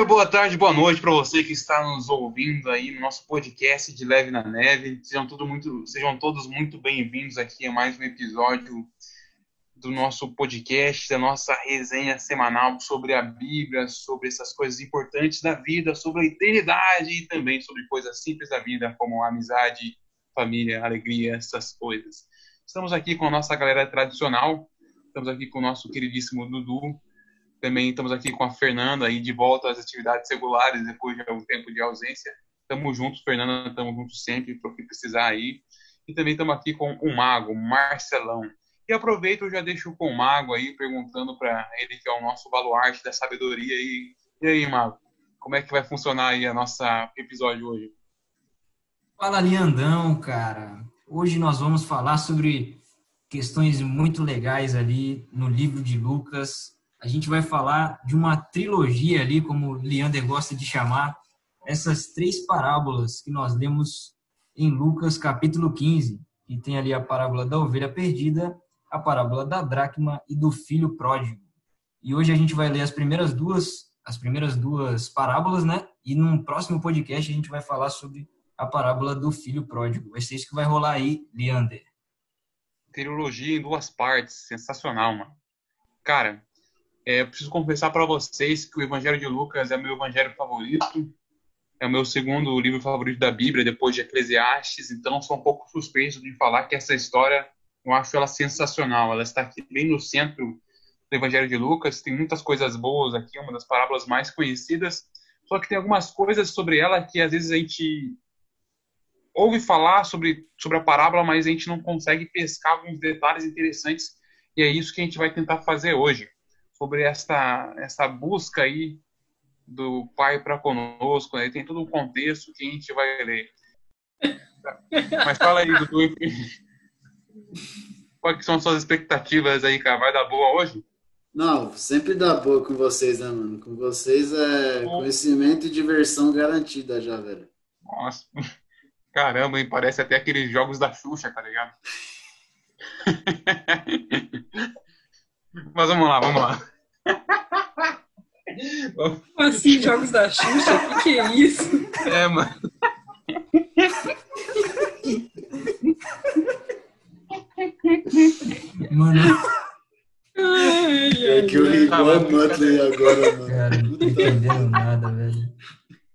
dia, boa tarde, boa noite para você que está nos ouvindo aí no nosso podcast de Leve na Neve. Sejam, tudo muito, sejam todos muito bem-vindos aqui a mais um episódio do nosso podcast, da nossa resenha semanal sobre a Bíblia, sobre essas coisas importantes da vida, sobre a eternidade e também sobre coisas simples da vida, como amizade, família, alegria, essas coisas. Estamos aqui com a nossa galera tradicional, estamos aqui com o nosso queridíssimo Dudu, também estamos aqui com a Fernanda aí de volta às atividades regulares depois de algum tempo de ausência. Estamos juntos, Fernanda, estamos juntos sempre para o que precisar aí. E também estamos aqui com o Mago, Marcelão. E aproveito e já deixo com o Mago aí, perguntando para ele, que é o nosso baluarte da sabedoria. E, e aí, Mago, como é que vai funcionar aí a nossa episódio hoje? Fala, Leandão, cara. Hoje nós vamos falar sobre questões muito legais ali no livro de Lucas, a gente vai falar de uma trilogia ali, como Leander gosta de chamar, essas três parábolas que nós lemos em Lucas capítulo 15, que tem ali a parábola da ovelha perdida, a parábola da dracma e do filho pródigo. E hoje a gente vai ler as primeiras duas, as primeiras duas parábolas, né? E num próximo podcast a gente vai falar sobre a parábola do filho pródigo. Vai ser isso que vai rolar aí, Leander. Trilogia em duas partes, sensacional, mano. Cara, é, preciso confessar para vocês que o Evangelho de Lucas é meu evangelho favorito, é o meu segundo livro favorito da Bíblia, depois de Eclesiastes, então sou um pouco suspeito de falar que essa história, eu acho ela sensacional, ela está aqui bem no centro do Evangelho de Lucas, tem muitas coisas boas aqui, uma das parábolas mais conhecidas, só que tem algumas coisas sobre ela que às vezes a gente ouve falar sobre, sobre a parábola, mas a gente não consegue pescar alguns detalhes interessantes, e é isso que a gente vai tentar fazer hoje sobre essa, essa busca aí do Pai para conosco, né? tem todo um contexto que a gente vai ler. Mas fala aí, Dudu, quais são suas expectativas aí, cara? Vai dar boa hoje? Não, sempre dá boa com vocês, né, mano? Com vocês é conhecimento e diversão garantida já, velho. Nossa, caramba, hein? Parece até aqueles jogos da Xuxa, tá ligado? Mas vamos lá, vamos lá. Como assim, jogos da Xuxa? O que, que é isso? É, mano. Mano. Ai, é que eu ri igual a Muttley agora, mano. Cara, não tô entendendo nada, velho.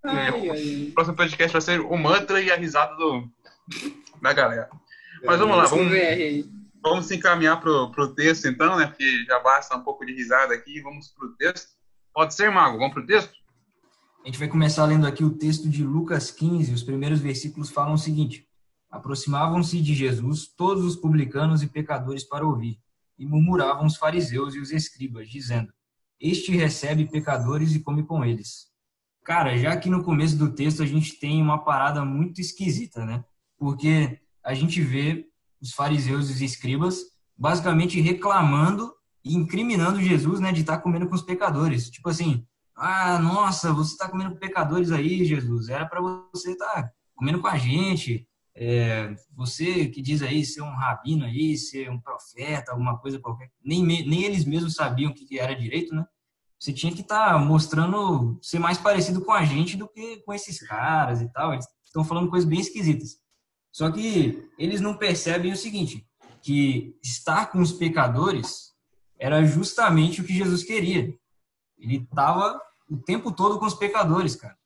Ai, ai, O próximo podcast vai ser o mantra e a risada do, da galera. Mas vamos lá, vamos. Vamos encaminhar pro, pro texto então, né? Porque já basta um pouco de risada aqui. Vamos pro texto. Pode ser, Mago? Vamos pro texto? A gente vai começar lendo aqui o texto de Lucas 15. Os primeiros versículos falam o seguinte: Aproximavam-se de Jesus todos os publicanos e pecadores para ouvir, e murmuravam os fariseus e os escribas, dizendo: Este recebe pecadores e come com eles. Cara, já que no começo do texto a gente tem uma parada muito esquisita, né? Porque a gente vê os fariseus e os escribas basicamente reclamando e incriminando Jesus, né, de estar comendo com os pecadores. Tipo assim, ah, nossa, você está comendo com pecadores aí, Jesus. Era para você estar comendo com a gente. É, você que diz aí ser um rabino aí, ser um profeta, alguma coisa qualquer. Nem, nem eles mesmos sabiam o que era direito, né? Você tinha que estar mostrando ser mais parecido com a gente do que com esses caras e tal. Eles estão falando coisas bem esquisitas. Só que eles não percebem o seguinte, que estar com os pecadores era justamente o que Jesus queria. Ele estava o tempo todo com os pecadores, cara.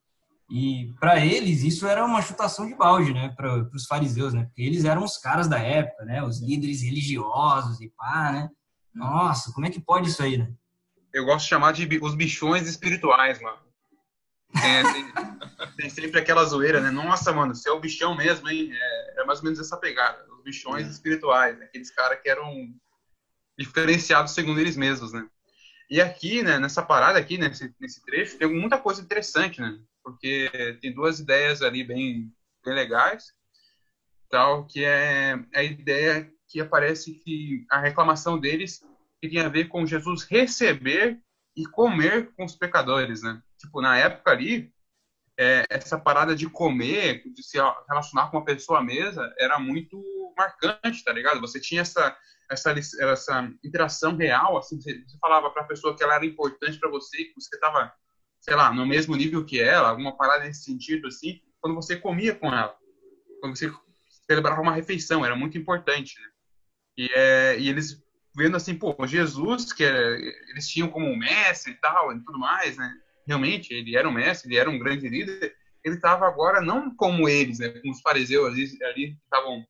E para eles isso era uma chutação de balde, né, para os fariseus, né? Porque eles eram os caras da época, né, os líderes religiosos e pá, né? Nossa, como é que pode isso aí, né? Eu gosto de chamar de os bichões espirituais, mano. É, tem, tem sempre aquela zoeira, né? Nossa, mano, você é o bichão mesmo, hein? É, é mais ou menos essa pegada. Os bichões É. espirituais, né? aqueles caras que eram diferenciados segundo eles mesmos, né? E aqui, né, nessa parada aqui, nesse, nesse trecho, tem muita coisa interessante, né? Porque tem duas ideias ali bem, bem legais, tal, que é a ideia que aparece que a reclamação deles que tinha a ver com Jesus receber e comer com os pecadores, né? Tipo, na época ali, é, essa parada de comer, de se relacionar com uma pessoa à mesa, era muito marcante, tá ligado? Você tinha essa essa, essa interação real, assim, você, falava para a pessoa que ela era importante para você, que você estava sei lá, no mesmo nível que ela, alguma parada nesse sentido, assim, quando você comia com ela. Quando você celebrava uma refeição, era muito importante, né? E, é, e eles vendo assim, pô, Jesus, que é, eles tinham como mestre e tal, e tudo mais, né? Realmente, ele era um mestre, ele era um grande líder, ele estava agora não como eles, né? Como os fariseus ali, ali estavam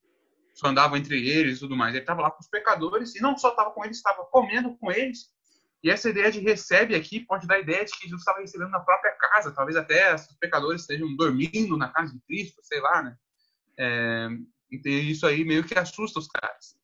só andavam entre eles e tudo mais. Ele estava lá com os pecadores e não só estava com eles, estava comendo com eles. E essa ideia de recebe aqui pode dar a ideia de que Jesus estava recebendo na própria casa, talvez até os pecadores estejam dormindo na casa de Cristo, sei lá, né? É, e isso aí meio que assusta os caras.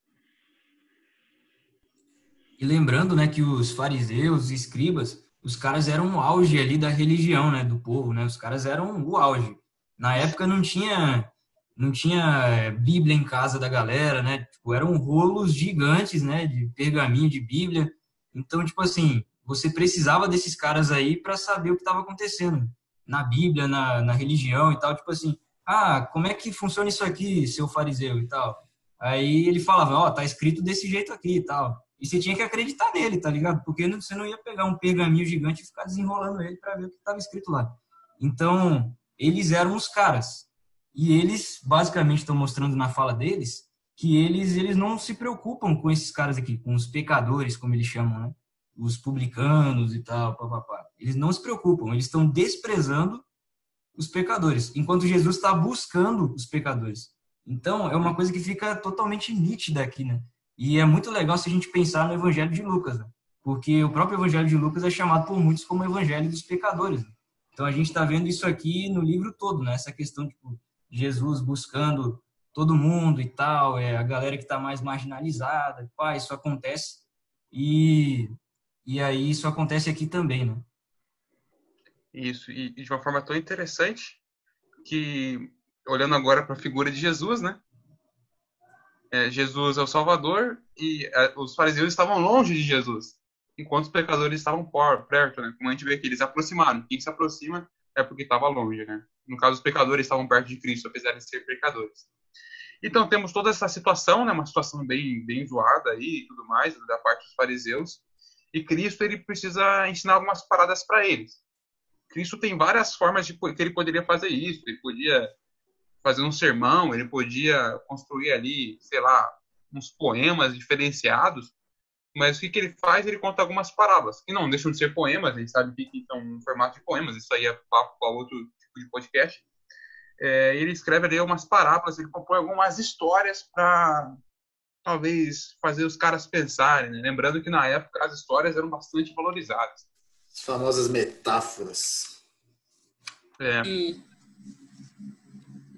E lembrando, né, que os fariseus e escribas, os caras eram o auge ali da religião, né, do povo, né? Os caras eram o auge. Na época não tinha não tinha eh, Bíblia em casa da galera, né? Tipo, eram rolos gigantes, né, de pergaminho de Bíblia. Então, tipo assim, você precisava desses caras aí para saber o que estava acontecendo na Bíblia, na, na religião e tal. Tipo assim, ah, como é que funciona isso aqui, seu fariseu e tal? Aí ele falava, ó, oh, tá escrito desse jeito aqui e tal. E você tinha que acreditar nele, tá ligado? Porque você não ia pegar um pergaminho gigante e ficar desenrolando ele para ver o que estava escrito lá. Então, eles eram os caras. E eles, basicamente, estão mostrando na fala deles que eles, eles não se preocupam com esses caras aqui, com os pecadores, como eles chamam, né? Os publicanos e tal, papapá. Eles não se preocupam, eles estão desprezando os pecadores, enquanto Jesus está buscando os pecadores. Então, é uma coisa que fica totalmente nítida aqui, né? E é muito legal se a gente pensar no Evangelho de Lucas, né? porque o próprio Evangelho de Lucas é chamado por muitos como Evangelho dos pecadores. Né? Então, a gente está vendo isso aqui no livro todo, né? Essa questão, tipo, Jesus buscando todo mundo e tal, é a galera que está mais marginalizada, pá, isso acontece e e aí isso acontece aqui também, né? Isso e, de uma forma tão interessante que olhando agora para a figura de Jesus, né? É, Jesus é o Salvador e é, os fariseus estavam longe de Jesus, enquanto os pecadores estavam perto, né? Como a gente vê aqui, eles se aproximaram. Quem se aproxima é porque estava longe, né? No caso, os pecadores estavam perto de Cristo, apesar de ser pecadores. Então, temos toda essa situação, né? Uma situação bem, bem zoada aí e tudo mais, da parte dos fariseus. E Cristo, ele precisa ensinar algumas paradas para eles. Cristo tem várias formas de que ele poderia fazer isso. Ele podia fazer um sermão, ele podia construir ali, sei lá, uns poemas diferenciados mas o que, que ele faz? Ele conta algumas parábolas, que não deixam de ser poemas, a gente sabe que estão no formato de poemas, isso aí é papo para outro tipo de podcast. É, ele escreve ali algumas parábolas, ele compõe algumas histórias para talvez fazer os caras pensarem, né? lembrando que na época as histórias eram bastante valorizadas. As famosas metáforas. É. E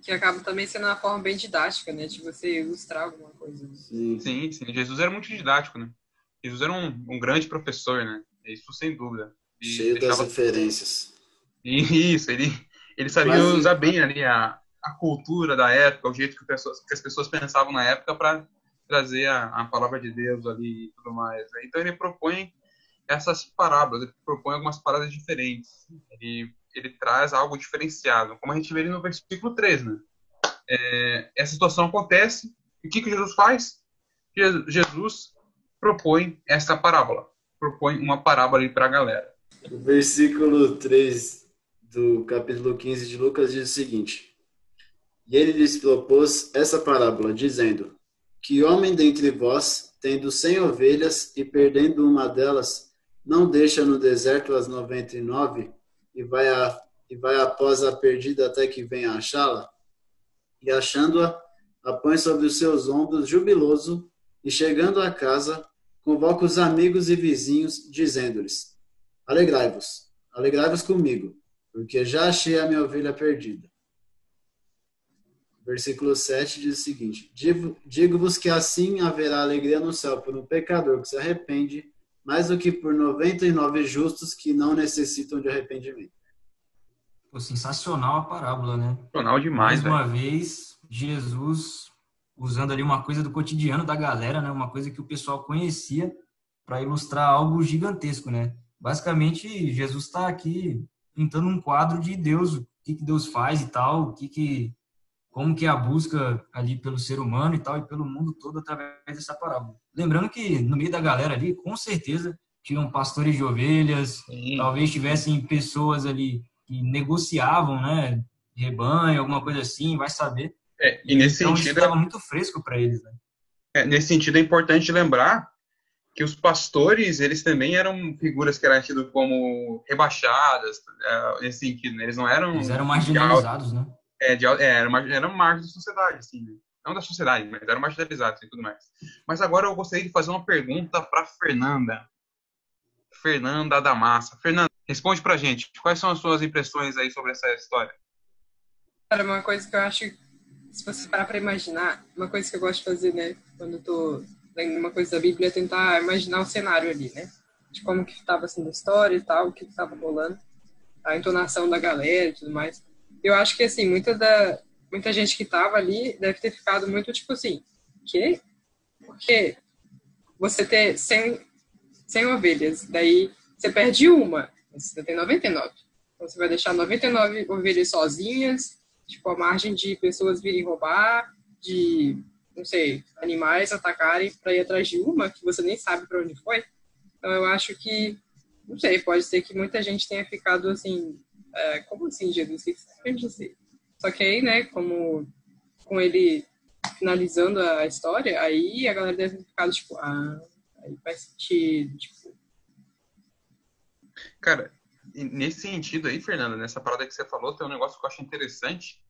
que acaba também sendo uma forma bem didática, né, de você ilustrar alguma coisa. Sim, sim. sim. Jesus era muito didático, né? Jesus era um, um grande professor, né? Isso sem dúvida. E Cheio deixava... das referências. Isso, ele, ele sabia Mas... usar bem ali a, a cultura da época, o jeito que, pessoas, que as pessoas pensavam na época para trazer a, a, palavra de Deus ali e tudo mais. Né? Então ele propõe essas parábolas, ele propõe algumas paradas diferentes. Ele, ele traz algo diferenciado, como a gente vê no versículo 3, né? É, essa situação acontece, e o que, que Jesus faz? Jesus propõe essa parábola. Propõe uma parábola para a galera. O versículo 3 do capítulo 15 de Lucas diz o seguinte: E ele lhes propôs essa parábola, dizendo: Que homem dentre vós, tendo cem ovelhas e perdendo uma delas, não deixa no deserto as noventa e nove e vai, a, e vai após a perdida até que venha achá-la? E achando-a, a põe sobre os seus ombros jubiloso e chegando à casa, convoca os amigos e vizinhos, dizendo-lhes: Alegrai-vos, alegrai-vos comigo, porque já achei a minha ovelha perdida. Versículo 7 diz o seguinte: Digo-vos que assim haverá alegria no céu por um pecador que se arrepende, mais do que por 99 justos que não necessitam de arrependimento. Pô, sensacional a parábola, né? Sensacional demais. Mais uma vez, Jesus usando ali uma coisa do cotidiano da galera, né? Uma coisa que o pessoal conhecia para ilustrar algo gigantesco, né? Basicamente, Jesus está aqui pintando um quadro de Deus, o que, que Deus faz e tal, o que que como que é a busca ali pelo ser humano e tal e pelo mundo todo através dessa parábola. Lembrando que no meio da galera ali, com certeza tinham pastores de ovelhas, Sim. talvez tivessem pessoas ali que negociavam, né? Rebanho, alguma coisa assim, vai saber. É, e nesse então, sentido. estava muito fresco para eles, né? É, nesse sentido, é importante lembrar que os pastores, eles também eram figuras que eram tidas como rebaixadas, é, nesse sentido, né? Eles não eram... Eles eram marginalizados, né? É, de, é eram, eram margens da sociedade, assim, né? Não da sociedade, mas eram marginalizados e tudo mais. Mas agora eu gostaria de fazer uma pergunta para Fernanda. Fernanda da Massa. Fernanda, responde pra gente. Quais são as suas impressões aí sobre essa história? Cara, uma coisa que eu acho, se você parar para imaginar, uma coisa que eu gosto de fazer, né, quando eu tô lendo uma coisa da Bíblia, é tentar imaginar o cenário ali, né? De como que estava sendo a história e tal, o que estava rolando, a entonação da galera e tudo mais. Eu acho que, assim, muita da, muita gente que tava ali deve ter ficado muito tipo assim, que? Porque você ter 100, 100 ovelhas, daí você perde uma, você tem 99. Então você vai deixar 99 ovelhas sozinhas, tipo, a margem de pessoas virem roubar, de, não sei, animais atacarem para ir atrás de uma que você nem sabe para onde foi. Então eu acho que, não sei, pode ser que muita gente tenha ficado assim, é, como assim, Jesus? Que você? Só que aí, né, como com ele finalizando a história, aí a galera deve ter ficado tipo, ah, aí faz sentido, tipo. Cara, nesse sentido aí, Fernanda, nessa parada que você falou, tem um negócio que eu acho interessante,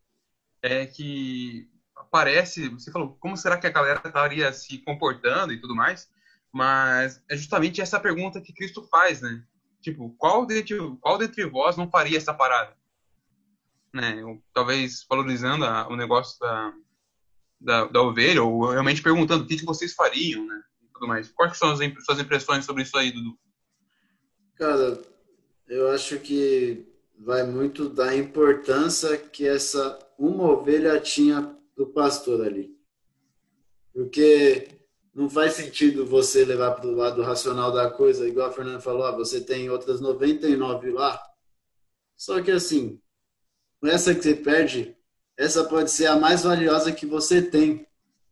é que parece, você falou, como será que a galera estaria se comportando e tudo mais, mas é justamente essa pergunta que Cristo faz, né? Tipo, qual dentre, qual dentre vós não faria essa parada? né? talvez valorizando a, o negócio da, da, da, ovelha, ou realmente perguntando o que, que vocês fariam, né? E tudo mais. Quais são as suas impressões sobre isso aí, Dudu? Cara, eu acho que vai muito da importância que essa uma ovelha tinha do pastor ali. Porque não faz sentido você levar para o lado racional da coisa, igual a Fernanda falou, ah, você tem outras 99 lá. Só que assim, essa que você perde, essa pode ser a mais valiosa que você tem.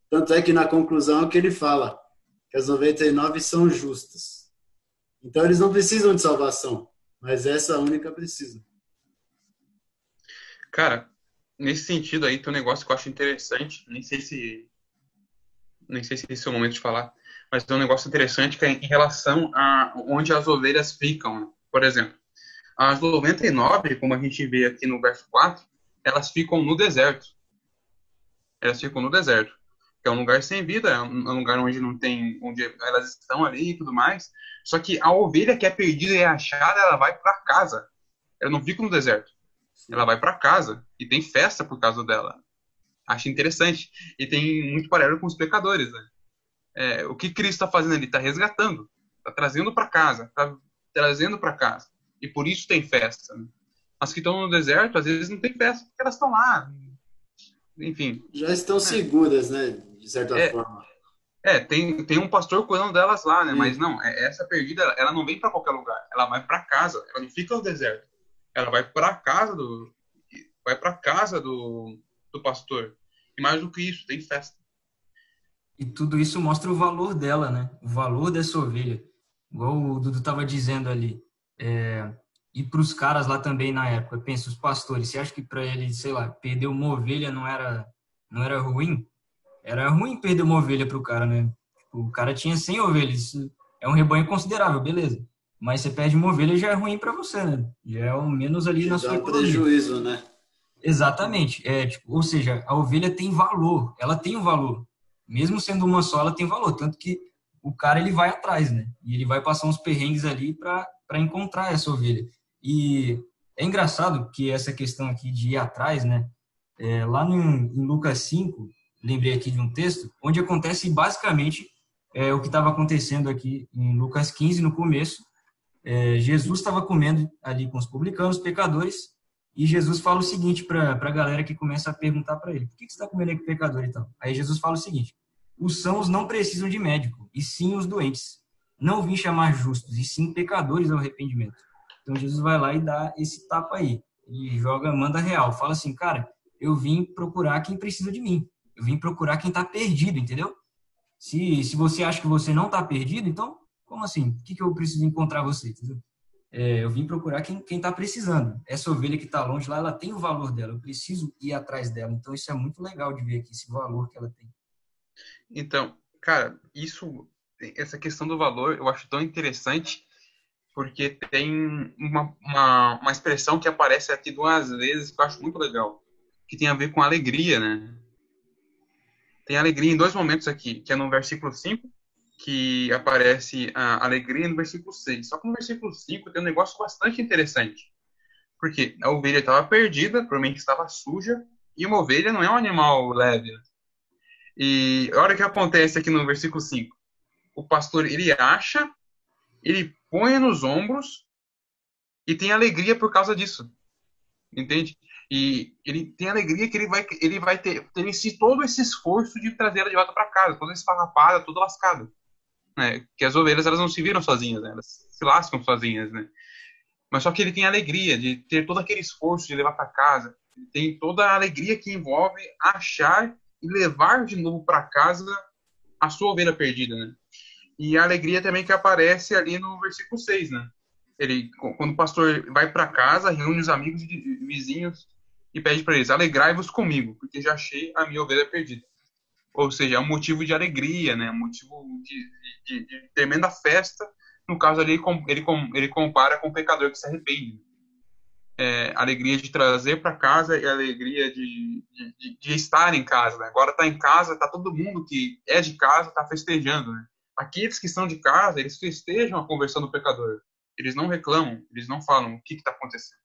Tanto é que na conclusão é que ele fala que as 99 são justas. Então eles não precisam de salvação, mas essa única precisa. Cara, nesse sentido aí tem um negócio que eu acho interessante, nem sei se nem sei se esse é o momento de falar, mas é um negócio interessante que é em relação a onde as ovelhas ficam. Né? Por exemplo, as 99, como a gente vê aqui no verso 4, elas ficam no deserto. Elas ficam no deserto. Que é um lugar sem vida, é um lugar onde não tem, onde elas estão ali e tudo mais. Só que a ovelha que é perdida e é achada, ela vai para casa. Ela não fica no deserto. Ela vai para casa e tem festa por causa dela. Acho interessante. E tem muito paralelo com os pecadores, né? É, o que Cristo está fazendo ali? Está resgatando, está trazendo para casa, está trazendo para casa e por isso tem festa. Né? As que estão no deserto, às vezes não tem festa porque elas estão lá. Enfim. Já estão é. seguras, né? De certa é, forma. É, tem, tem um pastor cuidando delas lá, né? Sim. Mas não, é, essa perdida, ela não vem para qualquer lugar. Ela vai para casa. Ela não fica no deserto. Ela vai para casa do. Vai para casa do, do pastor. E mais do que isso, tem festa. E tudo isso mostra o valor dela, né? O valor dessa ovelha. Igual o Dudu estava dizendo ali. É, e para os caras lá também na época, pensa, os pastores, você acha que para eles, sei lá, perder uma ovelha não era, não era ruim? Era ruim perder uma ovelha para o cara, né? Tipo, o cara tinha 100 ovelhas, é um rebanho considerável, beleza. Mas você perde uma ovelha já é ruim para você, né? Já é o menos ali na sua um prejuízo, né? Exatamente. É, tipo, ou seja, a ovelha tem valor, ela tem um valor. Mesmo sendo uma só, ela tem valor. Tanto que o cara ele vai atrás, né? E ele vai passar uns perrengues ali para encontrar essa ovelha. E é engraçado que essa questão aqui de ir atrás, né? É, lá no, em Lucas 5, lembrei aqui de um texto, onde acontece basicamente é, o que estava acontecendo aqui em Lucas 15, no começo. É, Jesus estava comendo ali com os publicanos, pecadores, e Jesus fala o seguinte para a galera que começa a perguntar para ele: por que, que você está comendo com pecador então? Aí Jesus fala o seguinte: os sãos não precisam de médico, e sim os doentes não vim chamar justos, e sim pecadores ao arrependimento. Então Jesus vai lá e dá esse tapa aí, e joga, manda real, fala assim, cara, eu vim procurar quem precisa de mim, eu vim procurar quem está perdido, entendeu? Se, se você acha que você não está perdido, então Como assim? Por que, que eu preciso encontrar você? É, eu vim procurar quem está precisando. Essa ovelha que está longe lá, ela tem o valor dela. Eu preciso ir atrás dela. Então, isso é muito legal de ver aqui, esse valor que ela tem. Então, cara, isso, essa questão do valor, eu acho tão interessante, porque tem uma, uma, uma expressão que aparece aqui duas vezes que eu acho muito legal, que tem a ver com alegria, né? Tem alegria em dois momentos aqui, que é no versículo 5, que aparece a alegria no versículo 6. Só que no versículo 5 tem um negócio bastante interessante. Porque a ovelha estava perdida, provavelmente estava suja, e uma ovelha não é um animal leve. E a hora que acontece aqui no versículo 5, o pastor ele acha, ele põe nos ombros e tem alegria por causa disso. Entende? E ele tem alegria que ele vai, ele vai ter, ter esse, todo esse esforço de trazer ela de volta para casa, toda esfarrapada, toda lascada. Né? Que as ovelhas elas não se viram sozinhas, né? elas se lascam sozinhas, né? Mas só que ele tem alegria de ter todo aquele esforço de levar para casa, ele tem toda a alegria que envolve achar e levar de novo para casa a sua ovelha perdida, né? E a alegria também que aparece ali no versículo 6, né? Ele, quando o pastor vai para casa, reúne os amigos e vizinhos e pede para eles: alegrai-vos comigo, porque já achei a minha ovelha perdida. Ou seja, é um motivo de alegria, né? Um motivo de, de, de tremenda festa. No caso ali, ele, ele compara com o pecador que se arrepende. É, alegria de trazer para casa e alegria de, de, de, estar em casa. Né? Agora está em casa, está todo mundo que é de casa está festejando. Né? Aqueles que estão de casa, eles festejam a conversão do pecador. Eles não reclamam, eles não falam o que está acontecendo.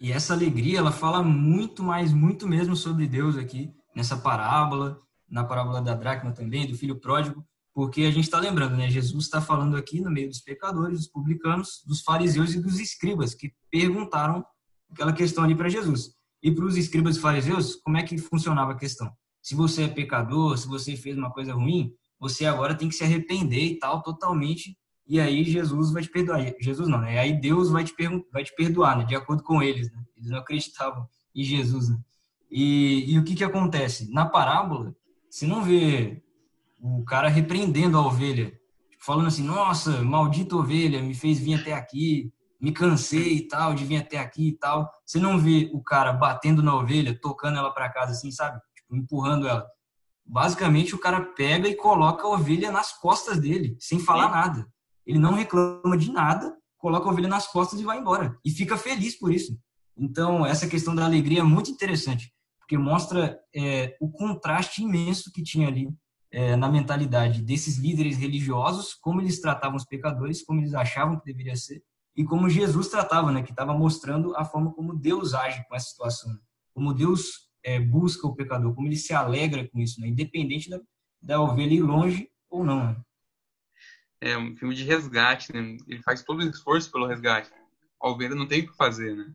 E essa alegria, ela fala muito mais, muito mesmo sobre Deus aqui, nessa parábola, na parábola da dracma também, do filho pródigo, porque a gente está lembrando, né? Jesus está falando aqui no meio dos pecadores, dos publicanos, dos fariseus e dos escribas, que perguntaram aquela questão ali para Jesus. E para os escribas e fariseus, como é que funcionava a questão? Se você é pecador, se você fez uma coisa ruim, você agora tem que se arrepender e tal, totalmente, e aí Jesus vai te perdoar. Jesus não, né? Aí Deus vai te, vai te perdoar, né? De acordo com eles, né? Eles não acreditavam em Jesus, né? E, e o que que acontece? Na parábola, você não vê o cara repreendendo a ovelha, tipo, falando assim, nossa, maldita ovelha, me fez vir até aqui, me cansei e tal, de vir até aqui e tal. Você não vê o cara batendo na ovelha, tocando ela para casa assim, sabe? Tipo, empurrando ela. Basicamente, o cara pega e coloca a ovelha nas costas dele, sem falar nada. Ele não reclama de nada, coloca a ovelha nas costas e vai embora. E fica feliz por isso. Então, essa questão da alegria é muito interessante, porque mostra é, o contraste imenso que tinha ali é, na mentalidade desses líderes religiosos, como eles tratavam os pecadores, como eles achavam que deveria ser, e como Jesus tratava, né, que estava mostrando a forma como Deus age com essa situação, né? como Deus é, busca o pecador, como ele se alegra com isso, né, independente da, da ovelha ir longe ou não. Né? é um filme de resgate, né? Ele faz todo o esforço pelo resgate. A ovelha não tem o que fazer, né?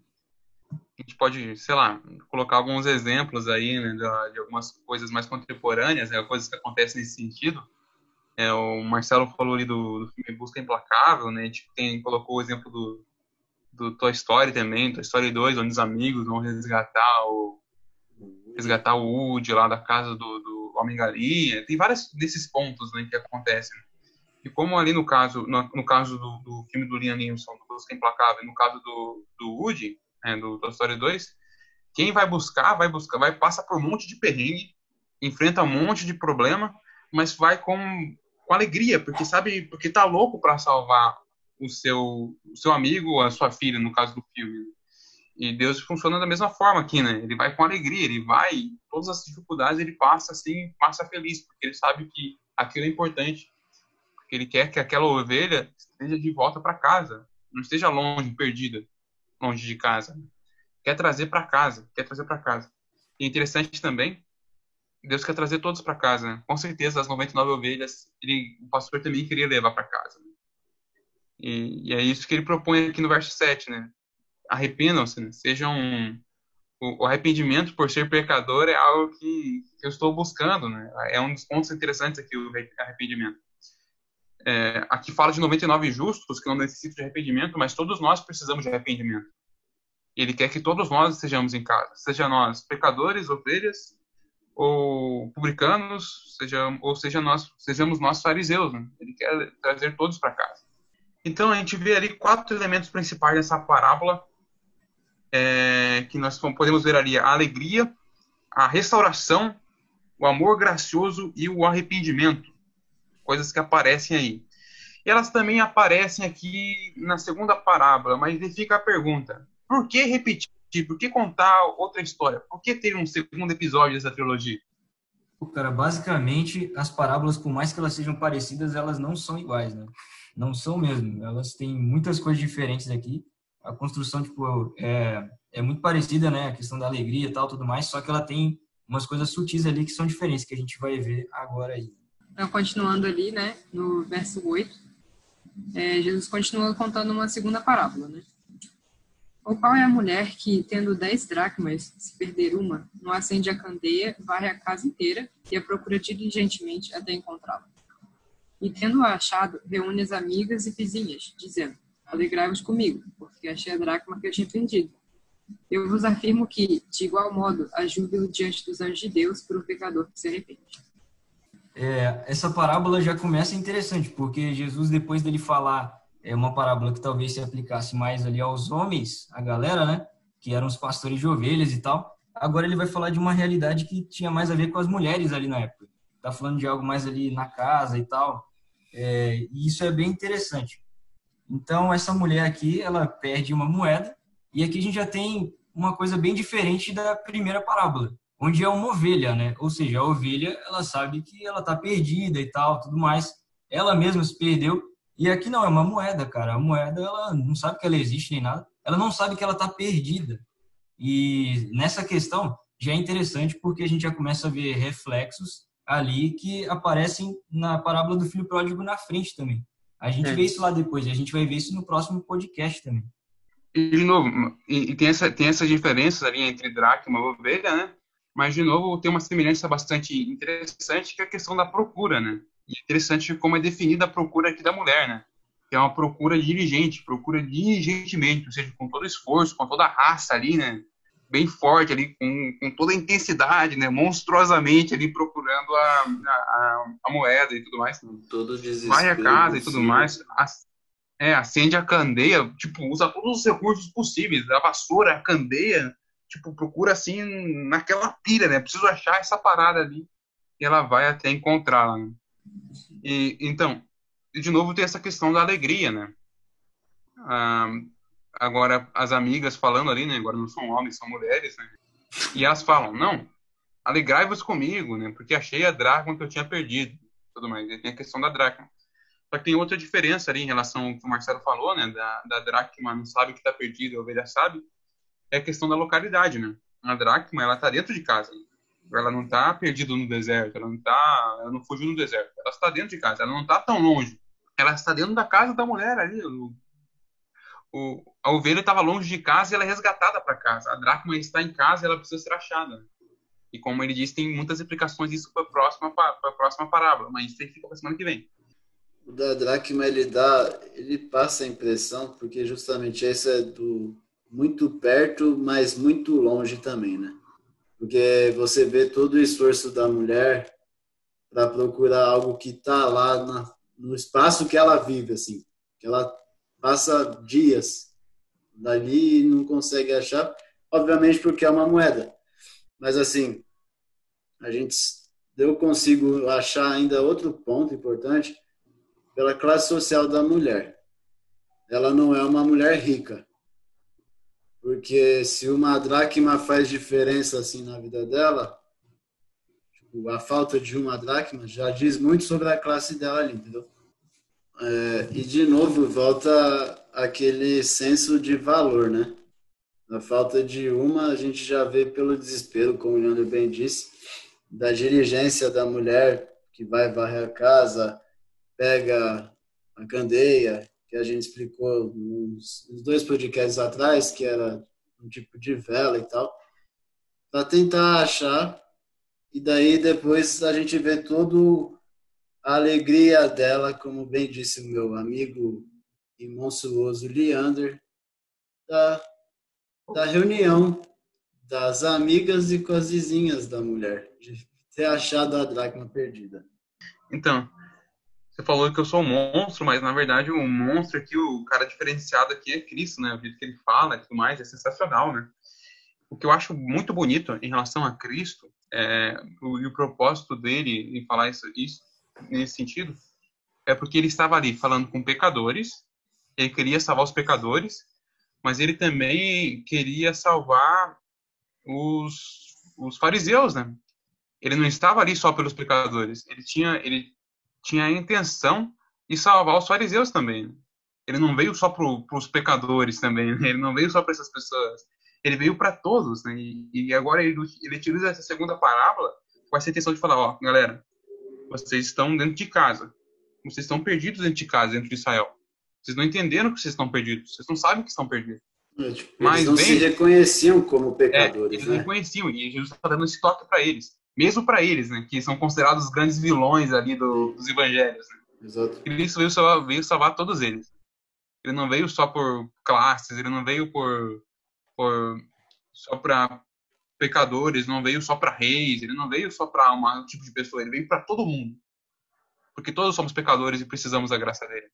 A gente pode, sei lá, colocar alguns exemplos aí, né, de, algumas coisas mais contemporâneas, né, coisas que acontecem nesse sentido. É, o Marcelo falou ali do, do filme Busca Implacável, né? Tipo, tem, colocou o exemplo do, do Toy Story também, Toy Story 2, onde os amigos vão resgatar o resgatar o Woody lá da casa do, do Homem-Galinha. Tem vários desses pontos né, que acontecem. E como ali no caso, no, no caso do, do, filme do Liam Neeson, do Busca Implacável, no caso do, do Woody, né, do Toy Story 2, quem vai buscar, vai buscar, vai passar por um monte de perrengue, enfrenta um monte de problema, mas vai com, com alegria, porque sabe, porque tá louco para salvar o seu, o seu amigo a sua filha, no caso do filme. E Deus funciona da mesma forma aqui, né? Ele vai com alegria, ele vai, todas as dificuldades ele passa assim, passa feliz, porque ele sabe que aquilo é importante porque ele quer que aquela ovelha esteja de volta para casa, não esteja longe, perdida, longe de casa. Quer trazer para casa, quer trazer para casa. E é interessante também, Deus quer trazer todos para casa. Né? Com certeza, as 99 ovelhas, ele, o pastor também queria levar para casa. E, e, é isso que ele propõe aqui no verso 7, né? Arrependam-se, né? sejam o, arrependimento por ser pecador é algo que, eu estou buscando, né? É um dos pontos interessantes aqui, o arrependimento. É, aqui fala de 99 justos que não necessitam de arrependimento, mas todos nós precisamos de arrependimento. Ele quer que todos nós estejamos em casa, seja nós pecadores, ovelhas, ou publicanos, seja, ou seja nós, sejamos nós fariseus. Né? Ele quer trazer todos para casa. Então a gente vê ali quatro elementos principais dessa parábola é, que nós podemos ver ali: a alegria, a restauração, o amor gracioso e o arrependimento, coisas que aparecem aí. E elas também aparecem aqui na segunda parábola, mas fica a pergunta: por que repetir? Por que contar outra história? Por que ter um segundo episódio dessa trilogia? Cara, basicamente, as parábolas, por mais que elas sejam parecidas, elas não são iguais, né? Não são mesmo. Elas têm muitas coisas diferentes aqui. A construção, tipo, é, é muito parecida, né? A questão da alegria e tal, tudo mais, só que ela tem umas coisas sutis ali que são diferentes, que a gente vai ver agora aí. Então, continuando ali, né, no verso 8, é, Jesus continua contando uma segunda parábola, né? Ou qual é a mulher que, tendo dez dracmas, se perder uma, não acende a candeia, varre a casa inteira e a procura diligentemente até encontrá-la? E, tendo-a achado, reúne as amigas e vizinhas, dizendo, alegrai-vos comigo, porque achei a dracma que eu tinha perdido. Eu vos afirmo que, de igual modo, há júbilo diante dos anjos de Deus por um pecador que se arrepende. É, essa parábola já começa interessante, porque Jesus, depois dele falar é uma parábola que talvez se aplicasse mais ali aos homens, a galera, né, que eram os pastores de ovelhas e tal, agora ele vai falar de uma realidade que tinha mais a ver com as mulheres ali na época. Tá falando de algo mais ali na casa e tal, é, e isso é bem interessante. Então, essa mulher aqui, ela perde uma moeda, e aqui a gente já tem uma coisa bem diferente da primeira parábola, onde é uma ovelha, né? Ou seja, a ovelha, ela sabe que ela tá perdida e tal, tudo mais. Ela mesma se perdeu. E aqui não, é uma moeda, cara. A moeda, ela não sabe que ela existe nem nada. Ela não sabe que ela tá perdida. E nessa questão, já é interessante porque a gente já começa a ver reflexos ali que aparecem na parábola do filho pródigo na frente também. A gente é. vê isso lá depois, e a gente vai ver isso no próximo podcast também. E, de novo, e, e tem, essa, tem essas diferenças ali entre dracma e ovelha, né? Mas, de novo, tem uma semelhança bastante interessante que é a questão da procura, né? E é interessante como é definida a procura aqui da mulher, né? Que é uma procura diligente, procura diligentemente, ou seja, com todo esforço, com toda a raça ali, né? Bem forte ali, com, com toda a intensidade, né? Monstruosamente ali procurando a, a, a moeda e tudo mais. Todo Vai a casa e tudo mais. É, acende a candeia, tipo, usa todos os recursos possíveis, a vassoura, a candeia, tipo, procura assim naquela pilha, né? Preciso achar essa parada ali e ela vai até encontrá-la. Né? E então, de novo tem essa questão da alegria, né? Ah, agora as amigas falando ali, né? Agora não são homens, são mulheres, né? E elas falam, não, alegrai-vos comigo, né? Porque achei a dracma que eu tinha perdido, tudo mais. E tem a questão da dracma. Só que tem outra diferença ali em relação ao que o Marcelo falou, né? Da, da dracma não sabe que está perdido, a ovelha sabe. É a questão da localidade, né? A dracma, ela está dentro de casa. Ela não está perdida no deserto, ela não tá, ela não fugiu no deserto. Ela está dentro de casa, ela não está tão longe. Ela está dentro da casa da mulher ali. O, o a ovelha estava longe de casa e ela é resgatada para casa. A dracma está em casa e ela precisa ser achada. E como ele disse, tem muitas implicações disso para a próxima, próxima parábola, mas isso aí fica para semana que vem o da dracma ele dá, ele passa a impressão, porque justamente esse é do muito perto, mas muito longe também, né? Porque você vê todo o esforço da mulher para procurar algo que está lá na, no espaço que ela vive, assim, que ela passa dias dali e não consegue achar, obviamente porque é uma moeda. Mas assim, a gente eu consigo achar ainda outro ponto importante pela classe social da mulher. Ela não é uma mulher rica. Porque se uma dracma faz diferença assim na vida dela, tipo, a falta de uma dracma já diz muito sobre a classe dela ali, entendeu? É, e de novo volta aquele senso de valor, né? A falta de uma a gente já vê pelo desespero, como o Leandro bem disse, da diligência da mulher que vai varrer a casa, pega a candeia, que a gente explicou nos, nos dois podcasts atrás, que era um tipo de vela e tal, para tentar achar. E daí depois a gente vê toda a alegria dela, como bem disse o meu amigo e monstruoso Leander, da, da reunião das amigas e com as vizinhas da mulher, de ter achado a dracma perdida. Então, você falou que eu sou um monstro, mas na verdade o monstro aqui, o cara diferenciado aqui é Cristo, né? O jeito que ele fala e tudo mais é sensacional, né? O que eu acho muito bonito em relação a Cristo é, o, e o propósito dele em falar isso, isso nesse sentido é porque ele estava ali falando com pecadores, ele queria salvar os pecadores, mas ele também queria salvar os, os fariseus, né? Ele não estava ali só pelos pecadores, ele tinha, ele tinha a intenção de salvar os fariseus também. Ele não veio só para os pecadores também, né? ele não veio só para essas pessoas, ele veio para todos, né? E, e agora ele, ele utiliza essa segunda parábola com essa intenção de falar, ó, galera, vocês estão dentro de casa, vocês estão perdidos dentro de casa, dentro de Israel. Vocês não entenderam que vocês estão perdidos, vocês não sabem que estão perdidos. É, tipo, Mas eles não se reconheciam como pecadores, é, eles né? reconheciam e Jesus está dando esse toque para eles, mesmo para eles, né, que são considerados os grandes vilões ali do, dos evangelhos. Né? Exato. Cristo veio salvar, veio salvar todos eles. Ele não veio só por classes, ele não veio por por só para pecadores, não veio só para reis, ele não veio só para um tipo de pessoa, ele veio para todo mundo. Porque todos somos pecadores e precisamos da graça dele.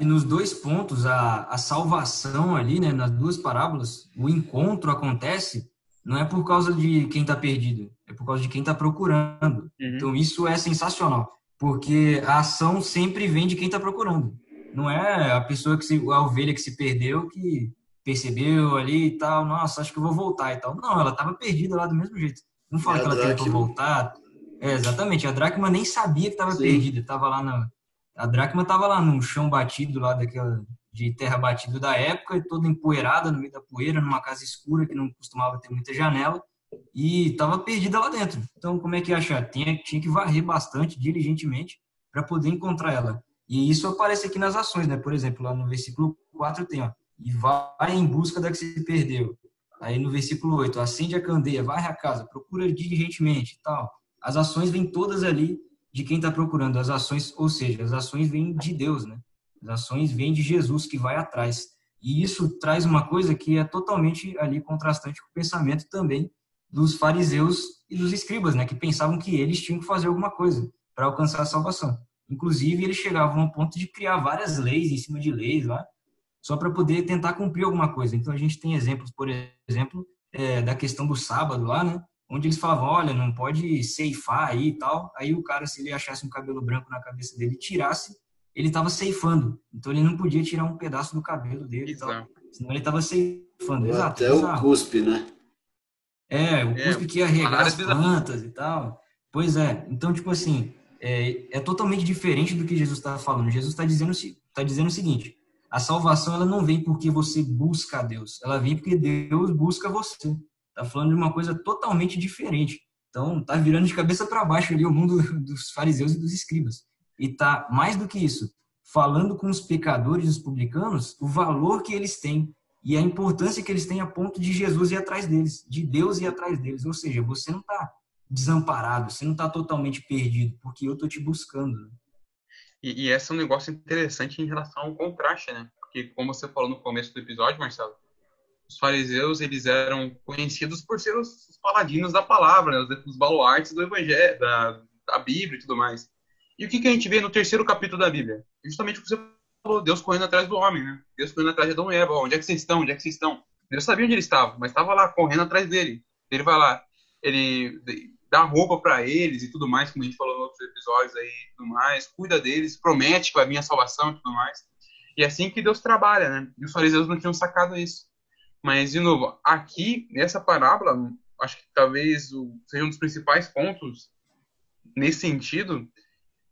E nos dois pontos, a, a salvação ali, né, nas duas parábolas, o encontro acontece não é por causa de quem está perdido, é por causa de quem está procurando. Uhum. Então isso é sensacional, porque a ação sempre vem de quem está procurando. Não é a pessoa que se, a ovelha que se perdeu que percebeu ali e tal, nossa, acho que eu vou voltar e tal. Não, ela estava perdida lá do mesmo jeito. Não fala que ela Dracma. tentou voltar. É, exatamente, a Dracma nem sabia que estava perdida, estava lá na a Dracma estava lá no chão batido lá daquela de terra batida da época, toda empoeirada no meio da poeira, numa casa escura que não costumava ter muita janela, e estava perdida lá dentro. Então, como é que ia achar? Tinha, tinha que varrer bastante, diligentemente, para poder encontrar ela. E isso aparece aqui nas ações, né? Por exemplo, lá no versículo 4 tem, ó, e vai em busca da que se perdeu. Aí no versículo 8, acende a candeia, varre a casa, procura diligentemente tal. As ações vêm todas ali de quem está procurando. As ações, ou seja, as ações vêm de Deus, né? As ações vêm de Jesus que vai atrás. E isso traz uma coisa que é totalmente ali contrastante com o pensamento também dos fariseus e dos escribas, né? Que pensavam que eles tinham que fazer alguma coisa para alcançar a salvação. Inclusive, eles chegavam ao ponto de criar várias leis em cima de leis lá, só para poder tentar cumprir alguma coisa. Então a gente tem exemplos, por exemplo, é, da questão do sábado lá, né? Onde eles falavam, olha, não pode ceifar aí e tal. Aí o cara, se ele achasse um cabelo branco na cabeça dele tirasse, ele estava ceifando. Então ele não podia tirar um pedaço do cabelo dele tal. Senão ele estava ceifando. Exato, Até o cuspe, né? É, o é, cuspe que ia regar as plantas e tal. Pois é. Então, tipo assim, é, é totalmente diferente do que Jesus está falando. Jesus está dizendo, tá dizendo o seguinte, a salvação ela não vem porque você busca a Deus, ela vem porque Deus busca você. Tá falando de uma coisa totalmente diferente. Então, tá virando de cabeça para baixo ali o mundo dos fariseus e dos escribas. E tá mais do que isso, falando com os pecadores os publicanos o valor que eles têm e a importância que eles têm a ponto de Jesus ir atrás deles, de Deus ir atrás deles. Ou seja, você não está desamparado, você não está totalmente perdido, porque eu estou te buscando. Né? E, e esse é um negócio interessante em relação ao contraste, né? Porque, como você falou no começo do episódio, Marcelo, os fariseus eles eram conhecidos por ser os, os paladinos da palavra, né? os, baluartes do evangelho, da, da Bíblia e tudo mais. E o que, que a gente vê no terceiro capítulo da Bíblia? Justamente o que você falou, Deus correndo atrás do homem, né? Deus correndo atrás de Adão e Eva. Onde é que vocês estão? Onde é que vocês estão? Deus sabia onde ele estava, mas estava lá correndo atrás dele. Ele vai lá, ele dá roupa para eles e tudo mais, como a gente falou em outros episódios aí tudo mais, cuida deles, promete que vai vir a salvação e tudo mais. E é assim que Deus trabalha, né? E os fariseus não tinham sacado isso. Mas, de novo, aqui, nessa parábola, acho que talvez seja um dos principais pontos nesse sentido,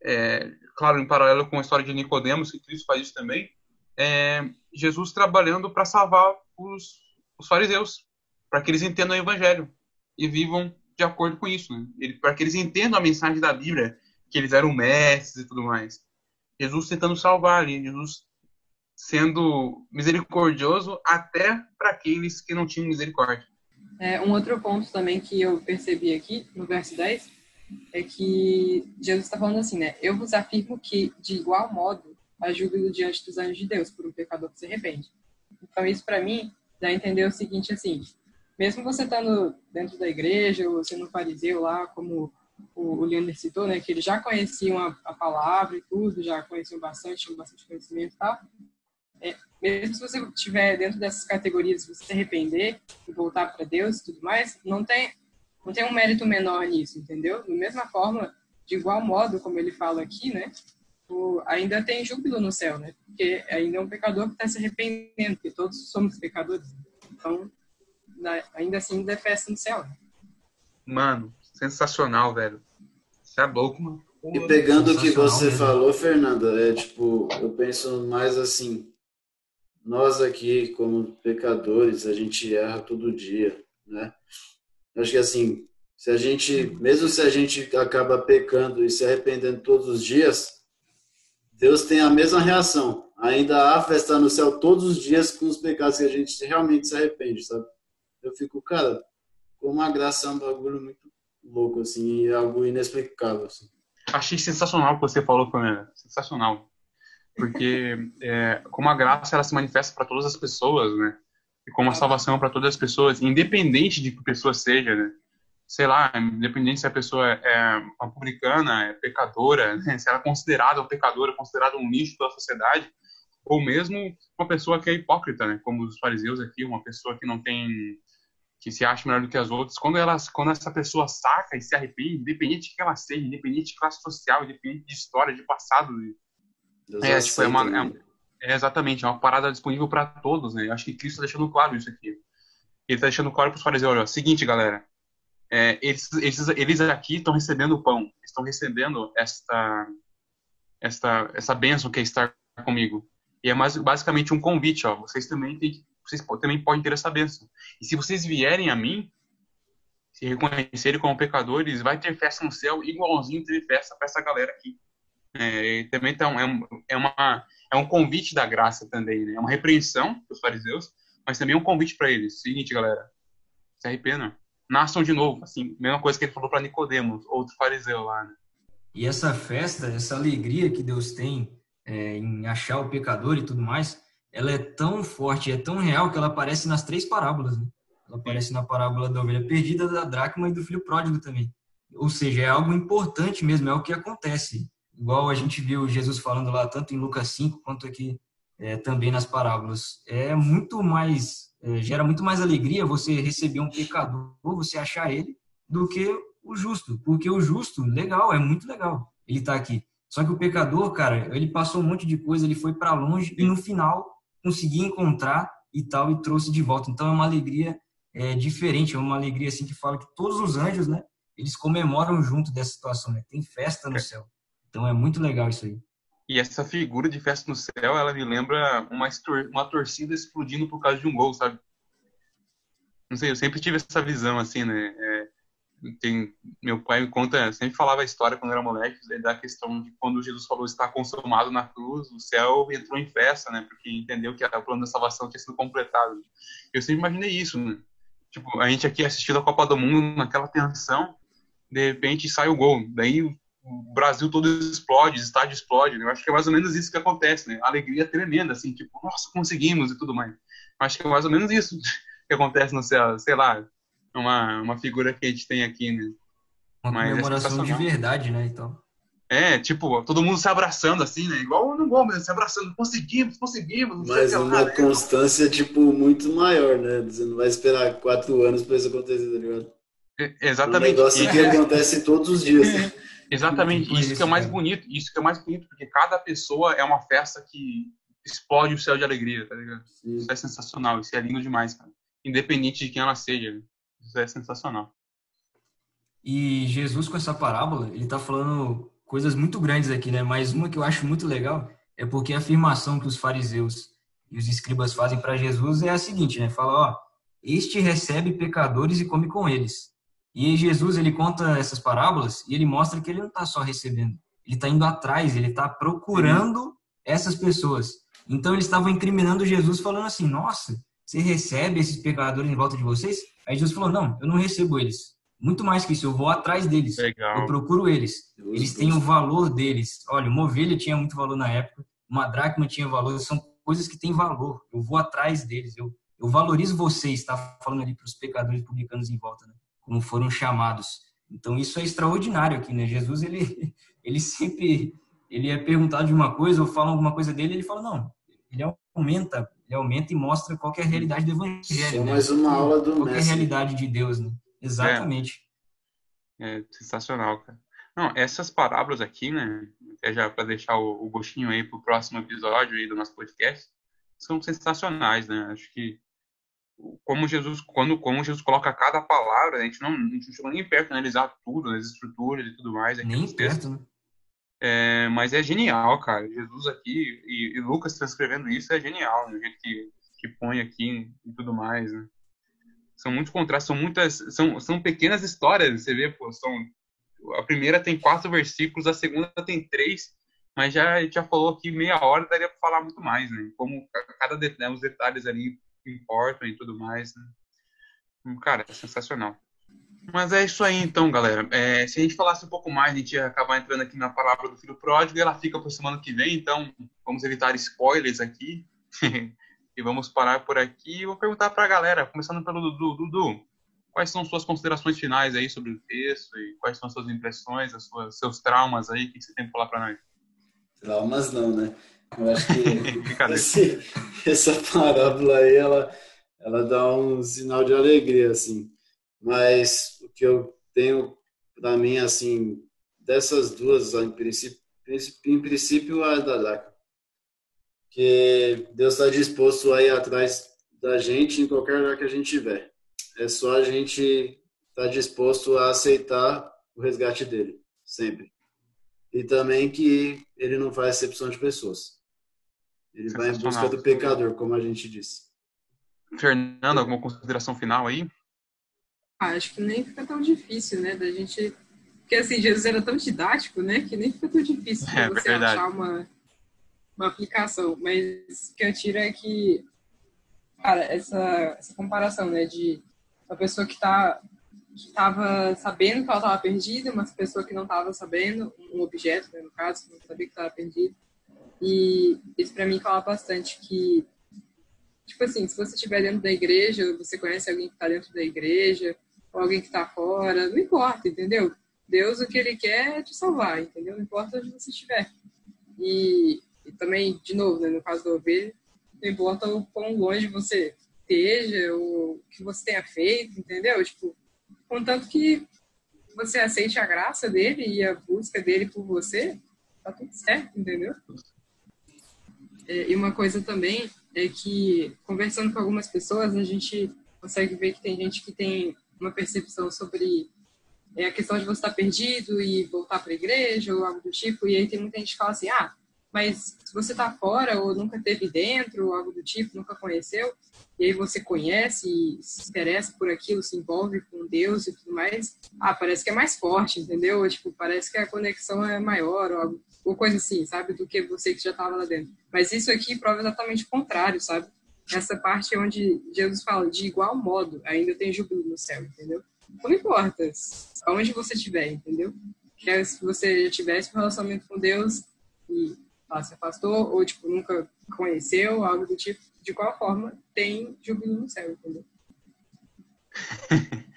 é, claro, em paralelo com a história de Nicodemos, que Cristo faz isso também, é Jesus trabalhando para salvar os, os fariseus, para que eles entendam o evangelho e vivam de acordo com isso, né? para que eles entendam a mensagem da Bíblia, que eles eram mestres e tudo mais. Jesus tentando salvar ali, Jesus sendo misericordioso até para aqueles que não tinham misericórdia. É, um outro ponto também que eu percebi aqui no verso 10 é que Jesus está falando assim, né? Eu vos afirmo que, de igual modo, há júbilo diante dos anjos de Deus por um pecador que se arrepende. Então, isso para mim dá a entender o seguinte, assim, mesmo você estando dentro da igreja, ou sendo fariseu lá, como o, Leandro citou, né, que eles já conheciam a, a, palavra e tudo, já conheciam bastante, tinham bastante conhecimento e tal. É, mesmo se você estiver dentro dessas categorias, você se arrepender e voltar para Deus e tudo mais, não tem, não tem um mérito menor nisso, entendeu? Da mesma forma, de igual modo, como ele fala aqui, né, o, ainda tem júbilo no céu, né, porque ainda é um pecador que está se arrependendo, porque todos somos pecadores. Então, ainda assim, ainda é festa no céu. Né? Mano, sensacional, velho. Você é louco, mano. E pegando o que você mesmo. falou, Fernanda, é tipo, eu penso mais assim, nós aqui, como pecadores, a gente erra todo dia, né? Acho que assim, se a gente, mesmo se a gente acaba pecando e se arrependendo todos os dias, Deus tem a mesma reação. Ainda há festa no céu todos os dias com os pecados que a gente realmente se arrepende, sabe? Eu fico, cara, como a graça é um bagulho muito louco, assim, e algo inexplicável, assim. Achei sensacional o que você falou, Pamela. Sensacional. Porque é, como a graça ela se manifesta para todas as pessoas, né? E como a salvação para todas as pessoas, independente de que pessoa seja, né? Sei lá, independente se a pessoa é uma publicana, é pecadora, né? se ela é considerada uma pecadora, considerada um lixo da sociedade, ou mesmo uma pessoa que é hipócrita, né? Como os fariseus aqui, uma pessoa que não tem que se acha melhor do que as outras, quando, elas, quando essa pessoa saca e se arrepende, independente de que ela seja, independente de classe social, independente de história, de passado, é, tipo, é, uma, é, é, exatamente, é uma parada disponível para todos, né? Eu acho que Cristo está deixando claro isso aqui. Ele está deixando claro para os fariseus, olha, seguinte, galera, é, eles, eles, eles aqui estão recebendo o pão, estão recebendo esta, esta, essa bênção que é estar comigo. E é mais, basicamente um convite, ó, vocês também vocês também podem ter essa bênção. E se vocês vierem a mim, se reconhecerem como pecadores, vai ter festa no céu igualzinho teve festa para essa galera aqui. É, também então, é, é, uma, é um convite da graça também, né? É uma repreensão para os fariseus, mas também é um convite para eles. Seguinte, galera, se arrependam, nasçam de novo. Assim, mesma coisa que ele falou para Nicodemos, outro fariseu lá, né? E essa festa, essa alegria que Deus tem é, em achar o pecador e tudo mais, ela é tão forte, é tão real que ela aparece nas três parábolas. Né? Ela aparece na parábola da ovelha perdida, da dracma e do filho pródigo também. Ou seja, é algo importante mesmo, é o que acontece. Igual a gente viu Jesus falando lá, tanto em Lucas 5 quanto aqui é, também nas parábolas. É muito mais, é, gera muito mais alegria você receber um pecador, você achar ele, do que o justo. Porque o justo, legal, é muito legal ele está aqui. Só que o pecador, cara, ele passou um monte de coisa, ele foi para longe e no final consegui encontrar e tal, e trouxe de volta. Então é uma alegria é, diferente, é uma alegria assim que fala que todos os anjos, né, eles comemoram junto dessa situação, né? Tem festa no céu. Então é muito legal isso aí. E essa figura de festa no céu, ela me lembra uma, uma torcida explodindo por causa de um gol, sabe? Não sei, eu sempre tive essa visão, assim, né? É, tem, meu pai me conta, sempre falava a história quando era moleque, da questão de quando Jesus falou está consumado na cruz, o céu entrou em festa, né? Porque entendeu que o plano da salvação tinha sido completado. Eu sempre imaginei isso, né? Tipo, a gente aqui assistindo a Copa do Mundo naquela tensão, de repente sai o gol, daí o Brasil todo explode, o estádio explode. Né? Eu acho que é mais ou menos isso que acontece, né? Alegria tremenda, assim, tipo, nossa, conseguimos e tudo mais. Eu acho que é mais ou menos isso que acontece no céu, sei lá, uma, uma figura que a gente tem aqui, né? Uma Mas é comemoração é de verdade, né? Então. É, tipo, todo mundo se abraçando assim, né? Igual no gol mesmo, se abraçando. Conseguimos, conseguimos. Mas uma lá, constância, né? tipo, muito maior, né? Você não vai esperar quatro anos pra isso acontecer, tá ligado? É, exatamente. Um negócio que acontece todos os dias. Né? Exatamente. Isso que é mais bonito. Isso que é mais bonito, porque cada pessoa é uma festa que explode o céu de alegria, tá ligado? Sim. Isso é sensacional. Isso é lindo demais, cara. Independente de quem ela seja. Né? Isso é sensacional. E Jesus, com essa parábola, ele está falando coisas muito grandes aqui, né? Mas uma que eu acho muito legal é porque a afirmação que os fariseus e os escribas fazem para Jesus é a seguinte, né? Fala, ó, este recebe pecadores e come com eles. E Jesus, ele conta essas parábolas e ele mostra que ele não está só recebendo, ele está indo atrás, ele está procurando essas pessoas. Então, eles estavam incriminando Jesus, falando assim: Nossa, você recebe esses pecadores em volta de vocês? Aí Jesus falou: Não, eu não recebo eles. Muito mais que isso, eu vou atrás deles. Legal. Eu procuro eles. Eles têm o valor deles. Olha, uma ovelha tinha muito valor na época, uma dracma tinha valor, são coisas que têm valor. Eu vou atrás deles, eu, eu valorizo vocês, está falando ali para os pecadores publicanos em volta, né? Como foram chamados. Então isso é extraordinário aqui, né? Jesus ele ele sempre ele é perguntado de uma coisa ou fala alguma coisa dele, ele fala não, ele aumenta, ele aumenta e mostra qual é a realidade do evangelho, né? mais uma aula do qual é a mestre. realidade de Deus, né? Exatamente. É sensacional, cara. Não, essas parábolas aqui, né? É já para deixar o, o gostinho aí pro próximo episódio aí do nosso podcast, são sensacionais, né? Acho que como Jesus, quando como Jesus coloca cada palavra, a gente não, a gente não chegou nem perto de analisar tudo, as estruturas e tudo mais. aqui Nem perto, né? É, mas é genial, cara. Jesus aqui e, e Lucas transcrevendo isso é genial, né? o jeito que, que põe aqui e tudo mais, né? São muitos contrastes, são muitas, são, são pequenas histórias, você vê, pô, são, a primeira tem quatro versículos, a segunda tem três, mas já, já falou aqui meia hora, daria para falar muito mais, né? Como ca- cada né, os detalhes ali importam e tudo mais, né? Hum, Cara, é sensacional. Mas é isso aí então, galera. É, se a gente falasse um pouco mais, a gente ia acabar entrando aqui na palavra do filho pródigo e ela fica para semana que vem, então vamos evitar spoilers aqui. e vamos parar por aqui. Vou perguntar para a galera, começando pelo Dudu. Dudu, quais são suas considerações finais aí sobre o texto e quais são as suas impressões, as suas, seus traumas aí? O que você tem para falar para nós? Traumas não, né? Eu acho que esse- essa parábola aí, ela, ela dá um sinal de alegria, assim. Mas o que eu tenho para mim, assim, dessas duas, em princípio, em princípio a da Daca. Que Deus está disposto a ir atrás da gente em qualquer lugar que a gente estiver. É só a gente estar disposto a aceitar o resgate dele, sempre. E também que ele não faz acepção de pessoas. Ele vai em busca do pecador, como a gente disse. Fernando, alguma consideração final aí? Ah, acho que nem fica tão difícil, né, da gente... Porque, assim, Jesus era tão didático, né, que nem fica tão difícil É, pra você verdade. achar uma, uma aplicação. Mas o que eu tiro é que, cara, essa, essa comparação, né, de uma pessoa que tá que estava sabendo que ela estava perdida, uma pessoa que não estava sabendo, um objeto, né, no caso, que não sabia que estava perdido. E isso para mim fala bastante que, tipo assim, se você estiver dentro da igreja, você conhece alguém que está dentro da igreja, ou alguém que está fora, não importa, entendeu? Deus, o que ele quer é te salvar, entendeu? Não importa onde você estiver. E, e também, de novo, né, no caso da ovelha, não importa o quão longe você esteja, o que você tenha feito, entendeu? Tipo, contanto que você aceite a graça dele e a busca dele por você, tá tudo certo, entendeu? É, e uma coisa também é que, conversando com algumas pessoas, a gente consegue ver que tem gente que tem uma percepção sobre é, a questão de você estar perdido e voltar para a igreja ou algo do tipo, e aí tem muita gente que fala assim, ah, mas se você está fora ou nunca teve dentro, ou algo do tipo, nunca conheceu, e aí você conhece se interessa por aquilo, se envolve com Deus e tudo mais, ah, parece que é mais forte, entendeu? Tipo, parece que a conexão é maior, ou, ou coisa assim, sabe? Do que você que já estava lá dentro. Mas isso aqui prova exatamente o contrário, sabe? Essa parte é onde Jesus fala, de igual modo, ainda tem júbilo no céu, entendeu? Não importa aonde você estiver, entendeu? Quer se você já tivesse um relacionamento com Deus e ah, se afastou, ou tipo, nunca conheceu, algo do tipo, de qual forma tem júbilo no céu, entendeu?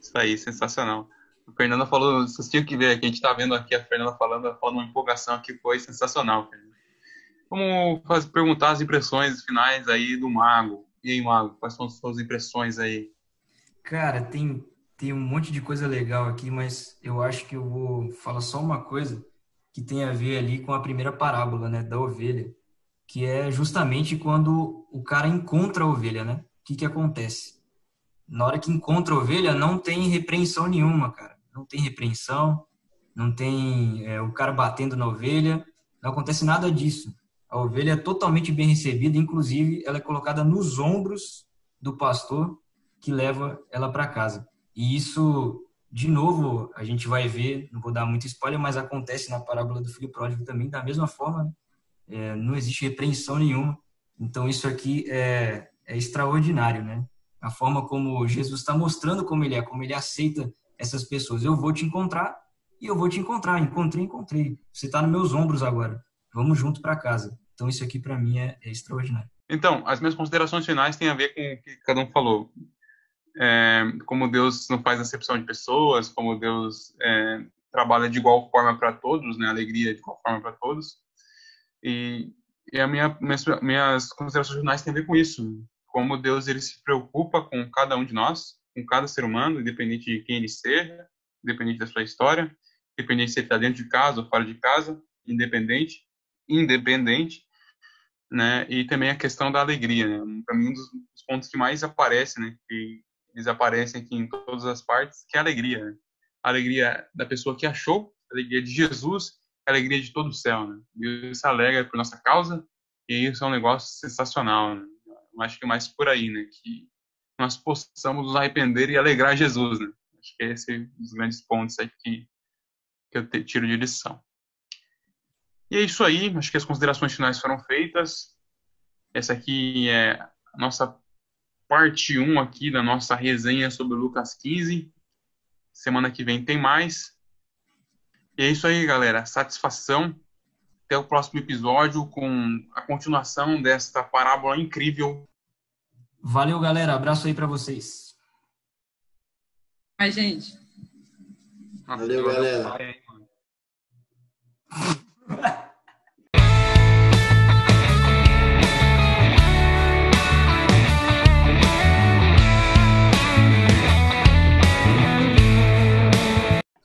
Isso aí, sensacional. A Fernanda falou, vocês tinham que ver aqui, a gente tá vendo aqui a Fernanda falando, ela falando uma empolgação aqui, foi sensacional. Fernanda. Vamos fazer, perguntar as impressões finais aí do Mago. E aí, Mago, quais são as suas impressões aí? Cara, tem, tem um monte de coisa legal aqui, mas eu acho que eu vou falar só uma coisa que tem a ver ali com a primeira parábola, né, da ovelha, que é justamente quando o cara encontra a ovelha, né? O que que acontece? Na hora que encontra a ovelha, não tem repreensão nenhuma, cara. Não tem repreensão, não tem é, o cara batendo na ovelha, não acontece nada disso. A ovelha é totalmente bem recebida, inclusive ela é colocada nos ombros do pastor que leva ela para casa. E isso, de novo, a gente vai ver, não vou dar muito spoiler, mas acontece na parábola do filho pródigo também, da mesma forma, né? é, não existe repreensão nenhuma. Então, isso aqui é, é extraordinário, né? A forma como Jesus está mostrando como ele é, como ele aceita essas pessoas. Eu vou te encontrar e eu vou te encontrar. Encontrei, encontrei. Você está nos meus ombros agora. Vamos junto para casa. Então, isso aqui para mim é, é extraordinário. Então, as minhas considerações finais têm a ver com o que cada um falou. É, como Deus não faz acepção de pessoas, como Deus é, trabalha de igual forma para todos, né? Alegria de igual forma para todos. E, e a minha, minhas, minhas considerações finais têm a ver com isso. Como Deus ele se preocupa com cada um de nós, com cada ser humano, independente de quem ele seja, independente da sua história, independente se ele está dentro de casa ou fora de casa, independente, independente, né? E também a questão da alegria, né? Para mim um dos pontos que mais aparece, né? Que eles aparecem aqui em todas as partes, que é a alegria. Né? A alegria da pessoa que achou, a alegria de Jesus, alegria de todo o céu, né? Deus se alegra por nossa causa e isso é um negócio sensacional, né? Eu acho que mais por aí, né? Que nós possamos nos arrepender e alegrar Jesus, né? Acho que esse é um dos grandes pontos aqui que eu tiro de lição. E é isso aí, acho que as considerações finais foram feitas. Essa aqui é a nossa parte 1 aqui da nossa resenha sobre Lucas 15. Semana que vem tem mais. E é isso aí, galera. Satisfação. Até o próximo episódio com a continuação desta parábola incrível. Valeu, galera. Abraço aí para vocês. Ai, gente. Valeu, galera.